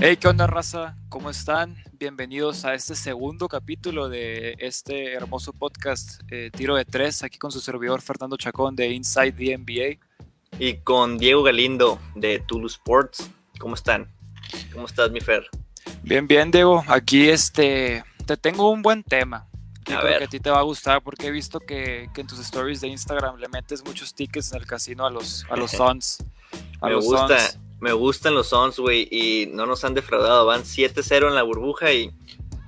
Hey, ¿qué onda, raza? ¿Cómo están? Bienvenidos a este segundo capítulo de este hermoso podcast eh, Tiro de Tres, aquí con su servidor Fernando Chacón de Inside the NBA. Y con Diego Galindo de Toulouse Sports. ¿Cómo están? ¿Cómo estás, mi Fer? Bien, bien, Diego. Aquí este, te tengo un buen tema. Que creo que a ti te va a gustar porque he visto que, que, en tus stories de Instagram le metes muchos tickets en el casino a los, a los Suns. me gusta, me gustan los Suns, güey, y no nos han defraudado. Van 7-0 en la burbuja y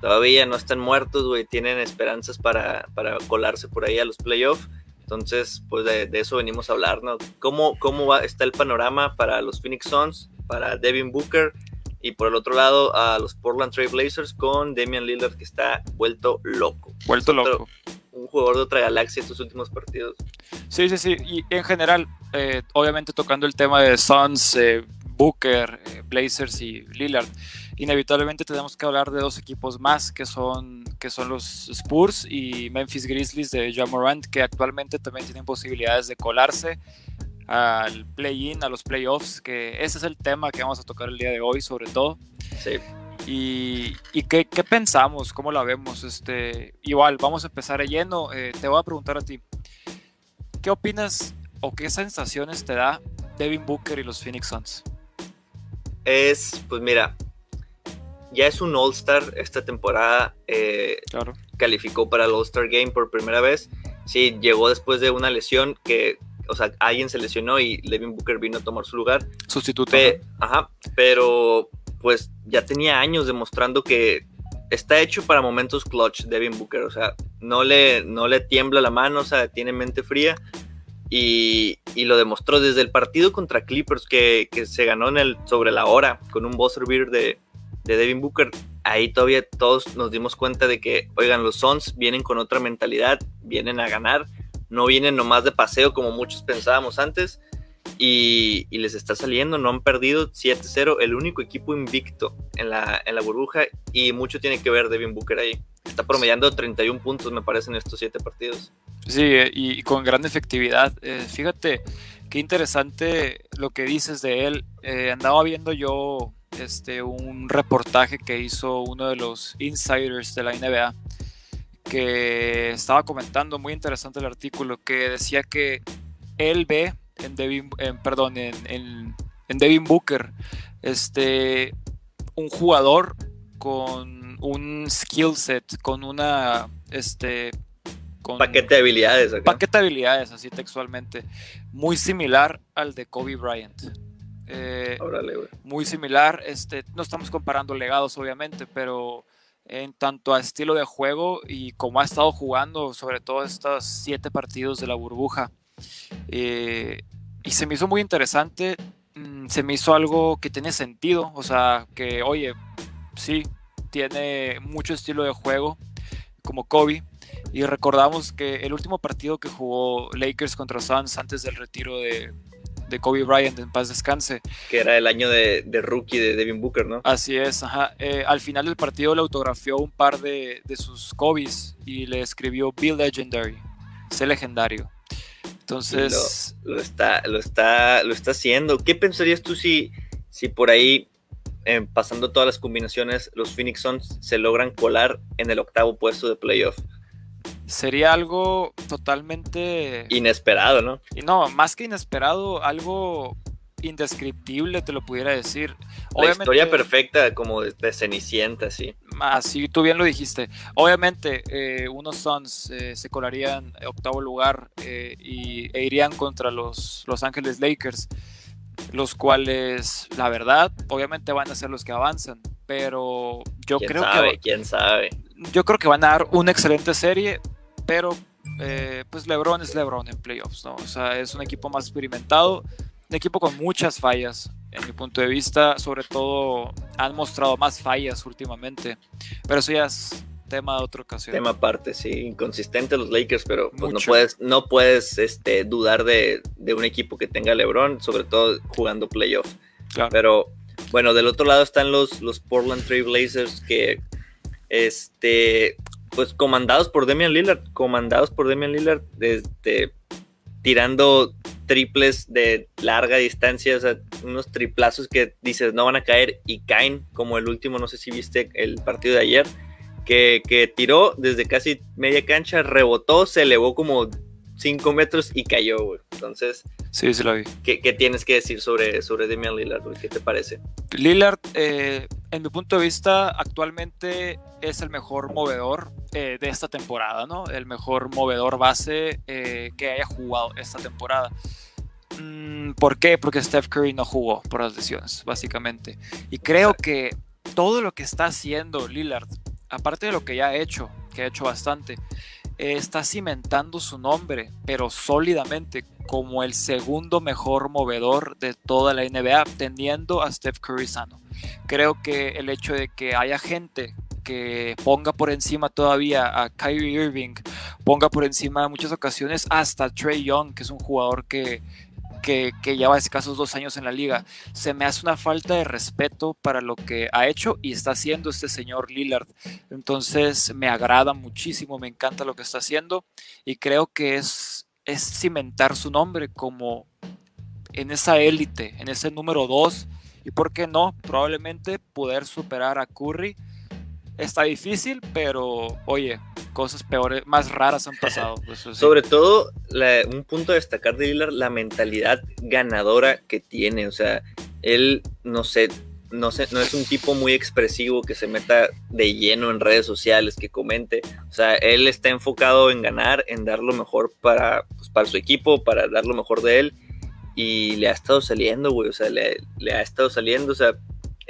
todavía no están muertos, güey. Tienen esperanzas para, para colarse por ahí a los playoffs. Entonces, pues de, eso venimos a hablar, ¿no? ¿Cómo, cómo va, está el panorama para los Phoenix Suns, para Devin Booker y por el otro lado a los Portland Trail Blazers con Damian Lillard que está vuelto loco. Vuelto loco. Un jugador de otra galaxia estos últimos partidos. Sí, sí, sí. Y en general, eh, obviamente tocando el tema de Suns, eh, Booker, eh, Blazers y Lillard, inevitablemente tenemos que hablar de dos equipos más que son, que son los Spurs y Memphis Grizzlies de John Morant, que actualmente también tienen posibilidades de colarse al play-in, a los playoffs, que ese es el tema que vamos a tocar el día de hoy, sobre todo. Sí. Y, y ¿qué, ¿qué, pensamos? ¿Cómo la vemos? Este, igual, vamos a empezar de lleno. Eh, te voy a preguntar a ti, ¿qué opinas o qué sensaciones te da Devin Booker y los Phoenix Suns? Es, pues mira, ya es un All-Star esta temporada. Eh, claro. Calificó para el All-Star Game por primera vez. Sí, llegó después de una lesión que, o sea, alguien se lesionó y Levin Booker vino a tomar su lugar. Sustituto. Ajá, pero pues ya tenía años demostrando que está hecho para momentos clutch Devin Booker. O sea, no le, no le tiembla la mano, o sea, tiene mente fría. Y, lo demostró desde el partido contra Clippers que, se ganó en el, sobre la hora con un buzzer beater de, de, Devin Booker. Ahí todavía todos nos dimos cuenta de que, oigan, los Suns vienen con otra mentalidad, vienen a ganar, no vienen nomás de paseo como muchos pensábamos antes. Y, les está saliendo, no han perdido 7-0, el único equipo invicto en la, en la burbuja y mucho tiene que ver Devin Booker ahí. Está promediando 31 puntos, me parece, estos 7 partidos. Sí, y, con gran efectividad. Eh, fíjate qué interesante lo que dices de él. Eh, andaba viendo yo este, un reportaje que hizo uno de los insiders de la NBA que estaba comentando, muy interesante el artículo, que decía que él ve en Devin, perdón, en, en, en Devin Booker este, un jugador con un skill set, con una este, paquete de habilidades. Paquete de habilidades, así textualmente. Muy similar al de Kobe Bryant. Eh, muy similar. Este, no estamos comparando legados, obviamente, pero en tanto a estilo de juego y como ha estado jugando, sobre todo estos siete partidos de la burbuja. Eh, y se me hizo muy interesante. Mm, se me hizo algo que tiene sentido. O sea, que, oye, sí, tiene mucho estilo de juego como Kobe, y recordamos que el último partido que jugó Lakers contra Suns antes del retiro de, de Kobe Bryant en paz descanse. Que era el año de, de rookie de Devin Booker, ¿no? Así es, ajá. Eh, al final del partido le autografió un par de, de sus Kobe's y le escribió Be Legendary, sé legendario. Entonces... Lo, lo, está, lo, está, lo está haciendo. ¿Qué pensarías tú si, si por ahí, eh, pasando todas las combinaciones, los Phoenix Suns se logran colar en el octavo puesto de playoff? Sería algo totalmente inesperado, ¿no? Y no, más que inesperado, algo indescriptible, te lo pudiera decir. La historia perfecta como de, Cenicienta, sí. Así tú bien lo dijiste. Obviamente, eh, unos Suns eh, se colarían octavo lugar eh, y, e irían contra los Los Ángeles Lakers, los cuales, la verdad, obviamente van a ser los que avanzan. Pero yo creo que. ¿Quién sabe? Yo creo que van a dar una excelente serie pero eh, pues LeBron es LeBron en playoffs, ¿no? O sea, es un equipo más experimentado, un equipo con muchas fallas, en mi punto de vista, sobre todo han mostrado más fallas últimamente, pero eso ya es tema de otra ocasión. Tema aparte, sí, inconsistente los Lakers, pero pues no puedes, no puedes este, dudar de, de, un equipo que tenga LeBron, sobre todo jugando playoffs. Pero bueno, del otro lado están los, los Portland Trail Blazers que este, pues comandados por Damian Lillard, comandados por Damian Lillard, este, tirando triples de larga distancia, o sea, unos triplazos que dices no van a caer y caen, como el último, no sé si viste el partido de ayer, que, que tiró desde casi media cancha, rebotó, se elevó como 5 metros y cayó, güey. Entonces, sí, sí lo vi. ¿qué, tienes que decir sobre, sobre Damian Lillard, güey? ¿Qué te parece? Lillard, eh, en mi punto de vista, actualmente es el mejor movedor eh, de esta temporada, ¿no? El mejor movedor base eh, que haya jugado esta temporada. Mm, ¿Por qué? Porque Steph Curry no jugó por las lesiones, básicamente. Y creo que todo lo que está haciendo Lillard, aparte de lo que ya ha hecho, que ha hecho bastante, está cimentando su nombre, pero sólidamente como el segundo mejor movedor de toda la NBA, teniendo a Steph Curry sano. Creo que el hecho de que haya gente que ponga por encima todavía a Kyrie Irving, ponga por encima en muchas ocasiones hasta Trey Young, que es un jugador que que, lleva escasos dos años en la liga. Se me hace una falta de respeto para lo que ha hecho y está haciendo este señor Lillard. Entonces me agrada muchísimo, me encanta lo que está haciendo y creo que es, es cimentar su nombre como en esa élite, en ese número dos y por qué no, probablemente poder superar a Curry. Está difícil, pero oye, cosas peores, más raras han pasado. Pues, Sobre todo, un punto a destacar de Lillard, la mentalidad ganadora que tiene. O sea, él, no sé, no sé, no es un tipo muy expresivo que se meta de lleno en redes sociales, que comente. O sea, él está enfocado en ganar, en dar lo mejor para, pues, para su equipo, para dar lo mejor de él. Y le ha estado saliendo, güey. O sea, le, le ha estado saliendo. O sea,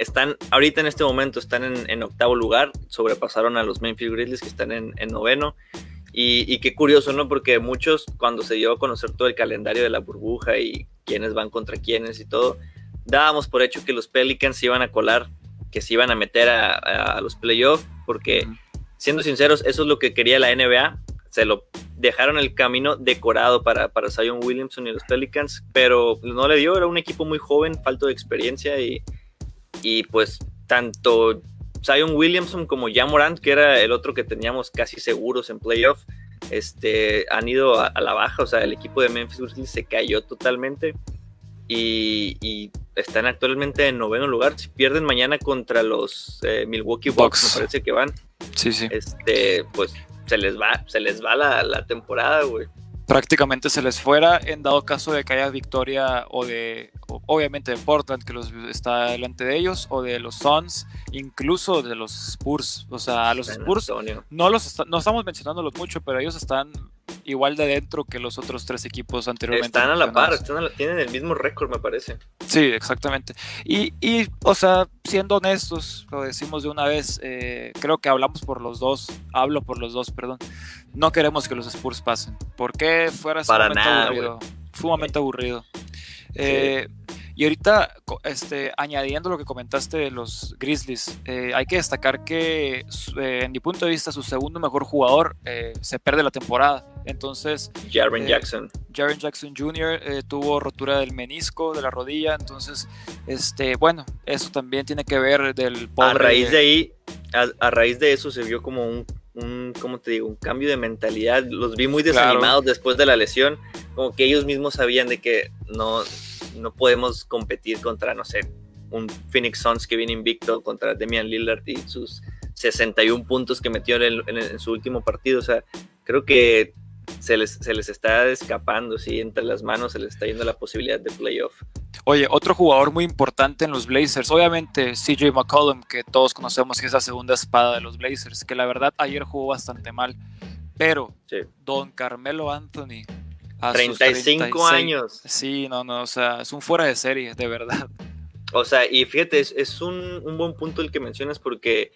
están, ahorita en este momento están en, octavo lugar, sobrepasaron a los Memphis Grizzlies que están en, noveno. Y, qué curioso, ¿no? Porque muchos, cuando se dio a conocer todo el calendario de la burbuja y quiénes van contra quiénes y todo, dábamos por hecho que los Pelicans se iban a colar, que se iban a meter a, los playoffs, porque siendo sinceros, eso es lo que quería la NBA. Se lo dejaron el camino decorado para, para Zion Williamson y los Pelicans, pero no le dio, era un equipo muy joven, falto de experiencia y, y pues tanto Zion Williamson como Jan Morant, que era el otro que teníamos casi seguros en playoff, este, han ido a, la baja. O sea, el equipo de Memphis Grizzlies se cayó totalmente y, están actualmente en noveno lugar. Si pierden mañana contra los eh, Milwaukee Bucks, me parece que van. Sí, sí. Este, pues se les va, se les va la, la temporada, güey prácticamente se les fuera en dado caso de que haya victoria o de, obviamente de Portland que los está delante de ellos, o de los Suns, incluso de los Spurs. O sea, los Spurs no los no estamos mencionándolos mucho, pero ellos están igual de dentro que los otros tres equipos anteriormente. Están a la par, tienen el mismo récord, me parece. Sí, exactamente. Y, y, o sea, siendo honestos, lo decimos de una vez, eh, creo que hablamos por los dos, hablo por los dos, perdón. No queremos que los Spurs pasen. ¿Por qué fuera sumamente aburrido? Sumamente aburrido. Eh, y ahorita, este, añadiendo lo que comentaste de los Grizzlies, eh, hay que destacar que, en mi punto de vista, su segundo mejor jugador se pierde la temporada. Entonces, Jaren eh, Jackson. Jaren Jackson Jr. Eh, tuvo rotura del menisco, de la rodilla, entonces, este, bueno, eso también tiene que ver del pobre... A raíz de ahí, a, raíz de eso se vio como un, un, ¿cómo te digo? Un cambio de mentalidad. Los vi muy desanimados después de la lesión, como que ellos mismos sabían de que no, no podemos competir contra, no sé, un Phoenix Suns que viene invicto contra Damian Lillard y sus 61 puntos que metió en, en su último partido. O sea, creo que se les, se les está escapando, sí, entre las manos se les está yendo la posibilidad de playoff. Oye, otro jugador muy importante en los Blazers, obviamente CJ McCollum, que todos conocemos que es la segunda espada de los Blazers, que la verdad ayer jugó bastante mal, pero Don Carmelo Anthony. A 35 años. Sí, no, no, o sea, es un fuera de serie, de verdad. O sea, y fíjate, es, un, un, buen punto el que mencionas porque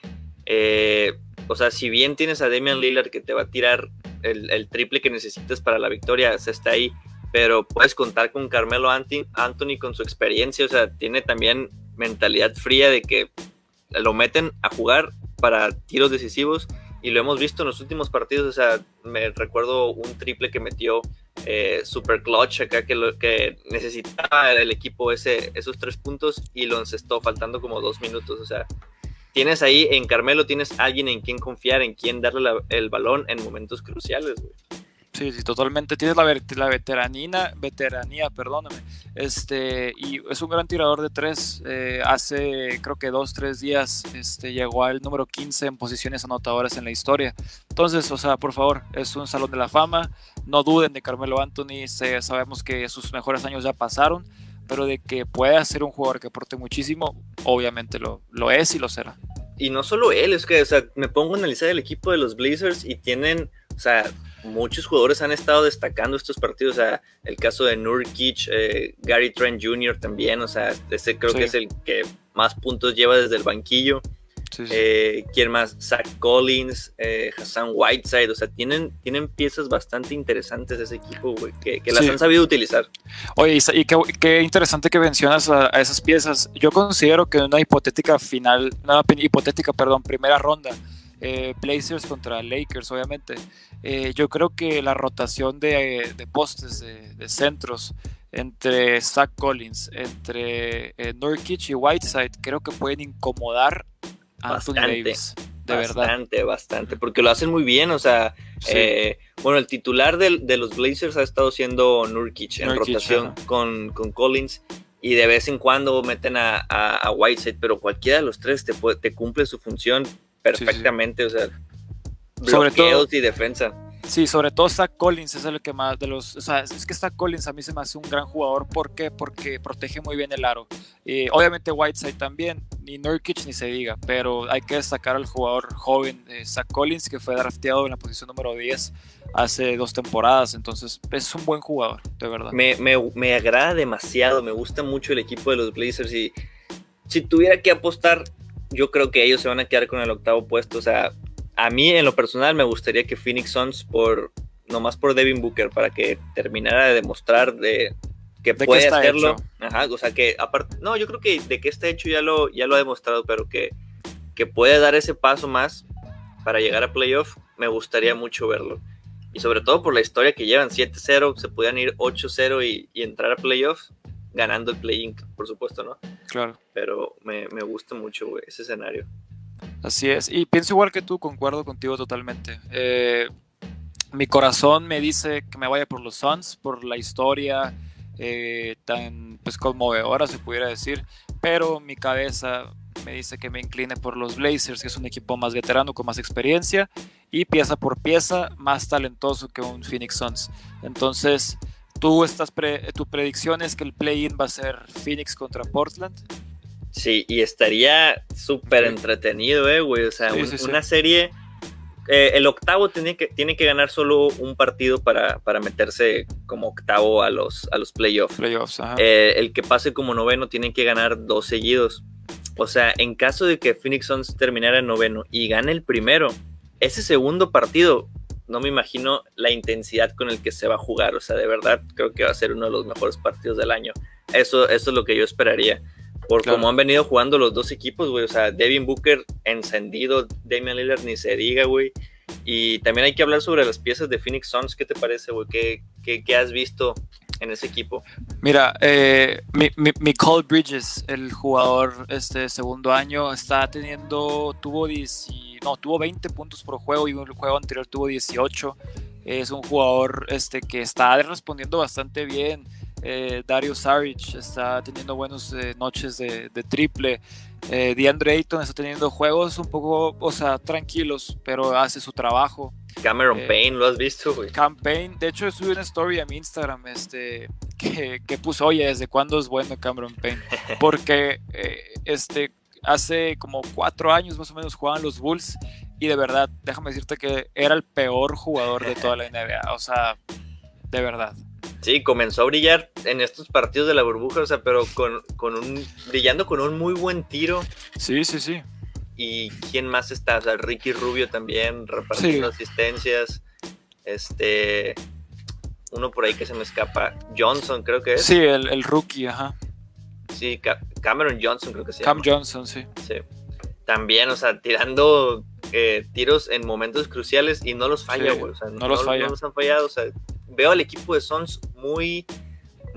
eh, o sea, si bien tienes a Damian Lillard que te va a tirar el, triple que necesitas para la victoria, se está ahí, pero puedes contar con Carmelo Anthony con su experiencia, o sea, tiene también mentalidad fría de que lo meten a jugar para tiros decisivos y lo hemos visto en los últimos partidos, o sea, me recuerdo un triple que metió eh, super clutch acá que, lo, que necesitaba el equipo ese, esos tres puntos y lo encestó faltando como dos minutos, o sea, tienes ahí en Carmelo, tienes alguien en quien confiar, en quien darle el balón en momentos cruciales, güey. Sí, sí, totalmente. Tienes la, la veteranina, veteranía, perdóname. Este, y es un gran tirador de tres. Eh, hace, creo que dos, tres días, este, llegó al número 15 en posiciones anotadoras en la historia. Entonces, o sea, por favor, es un salón de la fama. No duden de Carmelo Anthony. sabemos que sus mejores años ya pasaron, pero de que pueda ser un jugador que aporte muchísimo, obviamente lo, lo es y lo será. Y no solo él, es que, o sea, me pongo a analizar el equipo de los Blazers y tienen, o sea, muchos jugadores han estado destacando estos partidos. O sea, el caso de Nurkic, eh, Gary Trent Jr. también. O sea, ese creo que es el que más puntos lleva desde el banquillo. Eh, ¿Quién más? Zach Collins, eh, Hassan Whiteside. O sea, tienen, tienen piezas bastante interesantes de ese equipo, güey, que, las han sabido utilizar. Oye, y qué, interesante que mencionas a, esas piezas. Yo considero que una hipotética final, una hipotética, perdón, primera ronda eh, Blazers contra Lakers, obviamente. Eh, yo creo que la rotación de, postes, de, centros, entre Zach Collins, entre eh, Nurkic y Whiteside, creo que pueden incomodar a bastante, Anthony Davis. De bastante, verdad. bastante, porque lo hacen muy bien, o sea, eh, bueno, el titular de, los Blazers ha estado siendo Nurkic en rotación con, Collins y de vez en cuando meten a, Whiteside, pero cualquiera de los tres te, te cumple su función perfectamente, o sea, sobre todo, y defensa. Sí, sobre todo Zach Collins es el que más de los. O sea, es que Zach Collins a mí se me hace un gran jugador. ¿Por qué? Porque protege muy bien el aro. y obviamente Whiteside también, ni Nurkic ni se diga, pero hay que destacar al jugador joven eh, Zach Collins que fue drafteado en la posición número 10 hace dos temporadas. Entonces es un buen jugador, de verdad. Me, me, me agrada demasiado, me gusta mucho el equipo de los Blazers y si tuviera que apostar yo creo que ellos se van a quedar con el octavo puesto. O sea, a mí en lo personal me gustaría que Phoenix Suns, por nomás por Devin Booker, para que terminara de demostrar de que puede hacerlo. Ajá, o sea, que aparte, no, yo creo que de que está hecho ya lo, ya lo ha demostrado, pero que, que puede dar ese paso más para llegar a playoff, me gustaría mucho verlo. Y sobre todo por la historia que llevan 7-0, se podían ir 8-0 y, y entrar a playoffs ganando el play por supuesto, ¿no? Claro. Pero me, gusta mucho, ese escenario. Así es, y pienso igual que tú, concuerdo contigo totalmente. Eh, mi corazón me dice que me vaya por los Suns, por la historia eh, tan pues conmovedora, se pudiera decir, pero mi cabeza me dice que me incline por los Blazers, que es un equipo más veterano, con más experiencia, y pieza por pieza más talentoso que un Phoenix Suns. Entonces, ¿Tú estás tu predicción es que el play-in va a ser Phoenix contra Portland? Sí, y estaría súper entretenido, eh, güey. O sea, una serie. Eh, el octavo tiene que, tiene que ganar solo un partido para, meterse como octavo a los, a los playoffs. Eh, el que pase como noveno tiene que ganar dos seguidos. O sea, en caso de que Phoenix Suns terminara en noveno y gane el primero, ese segundo partido no me imagino la intensidad con el que se va a jugar. O sea, de verdad creo que va a ser uno de los mejores partidos del año. Eso, eso es lo que yo esperaría. Por cómo han venido jugando los dos equipos, güey. O sea, Devin Booker encendido, Damian Lillard ni se diga, güey. Y también hay que hablar sobre las piezas de Phoenix Suns. ¿Qué te parece, güey? ¿Qué, has visto en ese equipo? Mira, eh, Nicole Bridges, el jugador este segundo año, está teniendo, tuvo 10 no, tuvo 20 puntos por juego y un juego anterior tuvo 18. Es un jugador este, que está respondiendo bastante bien. Eh, Dario Saric está teniendo buenas eh, noches de, triple. Eh, DeAndre Ayton está teniendo juegos un poco, o sea, tranquilos, pero hace su trabajo. Cameron eh, Payne, ¿lo has visto, güey? Campaign, de hecho, subí una story a mi Instagram este, que, que puso, oye, ¿desde cuándo es bueno Cameron Payne? Porque este, hace como cuatro años más o menos jugaban los Bulls y de verdad, déjame decirte que era el peor jugador de toda la NBA, o sea, de verdad. Sí, comenzó a brillar en estos partidos de la burbuja, o sea, pero con, un, brillando con un muy buen tiro. Sí, sí, sí. ¿Y quién más está? O sea, Ricky Rubio también repartiendo asistencias. Este, uno por ahí que se me escapa, Johnson creo que es. Sí, el, el rookie, ajá. Sí, Cameron Johnson creo que se Cam Johnson, sí. Sí. También, o sea, tirando eh, tiros en momentos cruciales y no los falla, güey. o sea, no, los falla. no los han fallado. O sea, veo al equipo de Sons muy,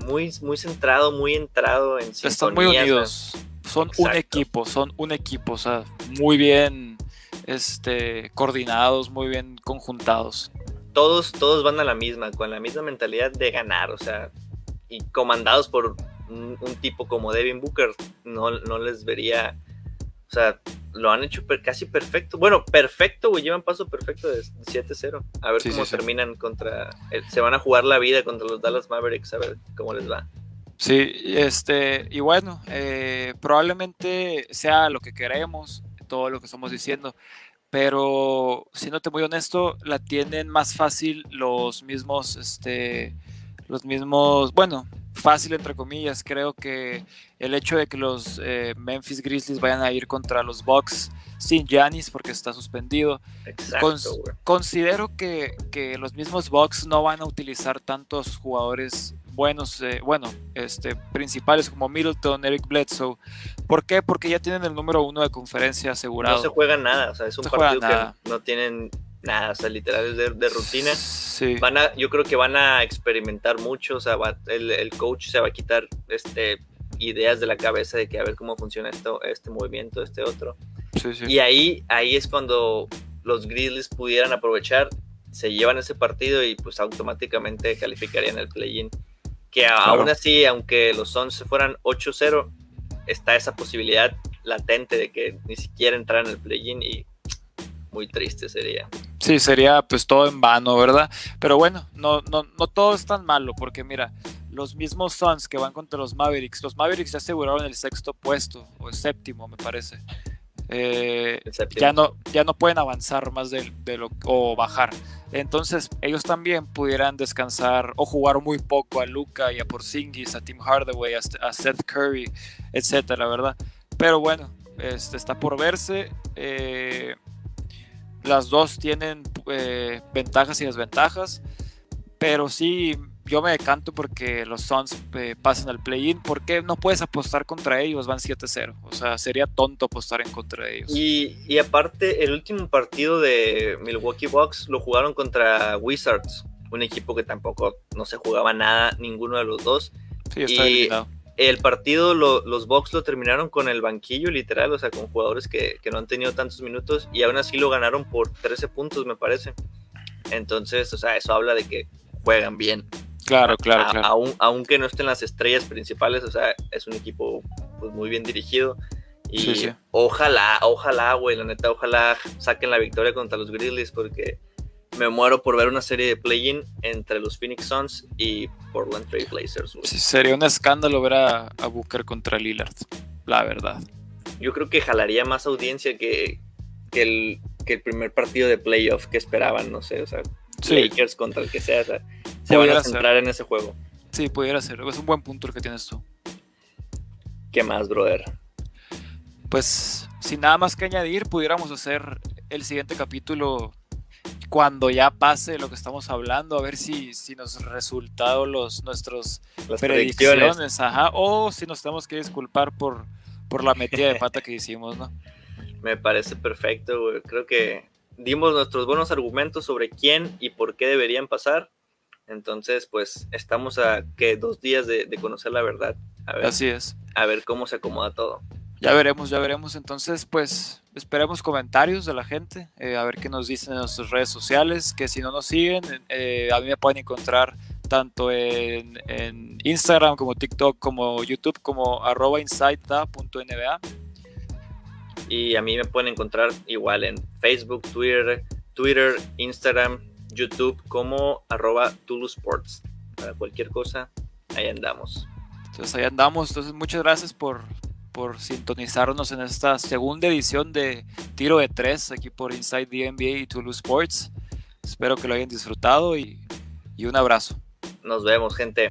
muy, muy centrado, muy entrado en sintonía. Están muy unidos. Son un equipo, son un equipo, o sea, muy bien este, coordinados, muy bien conjuntados todos, todos van a la misma, con la misma mentalidad de ganar, o sea, y comandados por un, tipo como Devin Booker, no, no les vería, o sea, lo han hecho casi perfecto. Bueno, perfecto, güey, llevan paso perfecto de 7-0. A ver cómo terminan contra, se van a jugar la vida contra los Dallas Mavericks, a ver cómo les va. Sí, este, y bueno, eh, probablemente sea lo que queremos, todo lo que estamos diciendo, pero siéndote muy honesto, la tienen más fácil los mismos, este, los mismos, bueno, fácil entre comillas, creo que el hecho de que los eh, Memphis Grizzlies vayan a ir contra los Bucks sin Giannis porque está suspendido, considero que, que, los mismos Bucks no van a utilizar tantos jugadores buenos, eh, bueno, este, principales como Middleton, Eric Bledsoe. ¿Por qué? Porque ya tienen el número uno de conferencia asegurado. No se juegan nada, o sea, es un partido que no tienen nada, o sea, literal es de, rutina. Sí. Van a, yo creo que van a experimentar mucho, o sea, el, el, coach se va a quitar este, ideas de la cabeza de que a ver cómo funciona esto, este movimiento, este otro. Sí, sí. Y ahí, ahí es cuando los Grizzlies pudieran aprovechar, se llevan ese partido y pues automáticamente calificarían el play-in que aún así, aunque los Suns se fueran 8-0, está esa posibilidad latente de que ni siquiera entraran en el play-in y muy triste sería. Sí, sería pues todo en vano, ¿verdad? Pero bueno, no, no, no todo es tan malo, porque mira, los mismos Suns que van contra los Mavericks, los Mavericks ya aseguraron el sexto puesto, o el séptimo, me parece. Eh, ya, no, ya no pueden avanzar más de, lo, o bajar. Entonces ellos también pudieran descansar o jugar muy poco a Luca y a Porzingis, a Tim Hardaway, a, Seth Curry, etcétera, ¿verdad? Pero bueno, este, está por verse. Eh, las dos tienen eh, ventajas y desventajas, pero sí yo me decanto porque los Suns eh, pasan al play-in. ¿Por qué no puedes apostar contra ellos? Van 7-0. O sea, sería tonto apostar en contra de ellos. Y, aparte, el último partido de Milwaukee Bucks lo jugaron contra Wizards, un equipo que tampoco no se jugaba nada, ninguno de los dos. Sí, está y El partido, los Bucks lo terminaron con el banquillo, literal, o sea, con jugadores que, que no han tenido tantos minutos y aún así lo ganaron por 13 puntos, me parece. Entonces, o sea, eso habla de que juegan bien. Claro, claro, claro. aunque no estén las estrellas principales, o sea, es un equipo pues, muy bien dirigido. Y ojalá, ojalá, güey, la neta, ojalá saquen la victoria contra los Grizzlies porque me muero por ver una serie de play-in entre los Phoenix Suns y Portland Trail Blazers. Sí, sería un escándalo ver a, a, Booker contra Lillard, la verdad. Yo creo que jalaría más audiencia que, que, el, que el primer partido de playoff que esperaban, no sé, o sea, Lakers contra el que sea, o sea se van a centrar en ese juego. Sí, pudiera ser. Es un buen punto el que tienes tú. ¿Qué más, brother? Pues, sin nada más que añadir, pudiéramos hacer el siguiente capítulo cuando ya pase lo que estamos hablando, a ver si, si nos resultado los nuestros predicciones, ajá, o si nos tenemos que disculpar por, por la metida de pata que hicimos, ¿no? Me parece perfecto, Creo que dimos nuestros buenos argumentos sobre quién y por qué deberían pasar. Entonces, pues estamos a que dos días de, conocer la verdad. A ver, Así es. A ver cómo se acomoda todo. Ya veremos, ya veremos. Entonces, pues esperemos comentarios de la gente, eh, a ver qué nos dicen en nuestras redes sociales, que si no nos siguen, eh, a mí me pueden encontrar tanto en, Instagram como TikTok como YouTube como arroba. Y a mí me pueden encontrar igual en Facebook, Twitter, Twitter, Instagram, YouTube como arroba Tulu Sports. Para cualquier cosa, ahí andamos. Entonces ahí andamos. Entonces muchas gracias por, por sintonizarnos en esta segunda edición de Tiro de Tres aquí por Inside the NBA y Tulu Sports. Espero que lo hayan disfrutado y, y un abrazo. Nos vemos, gente.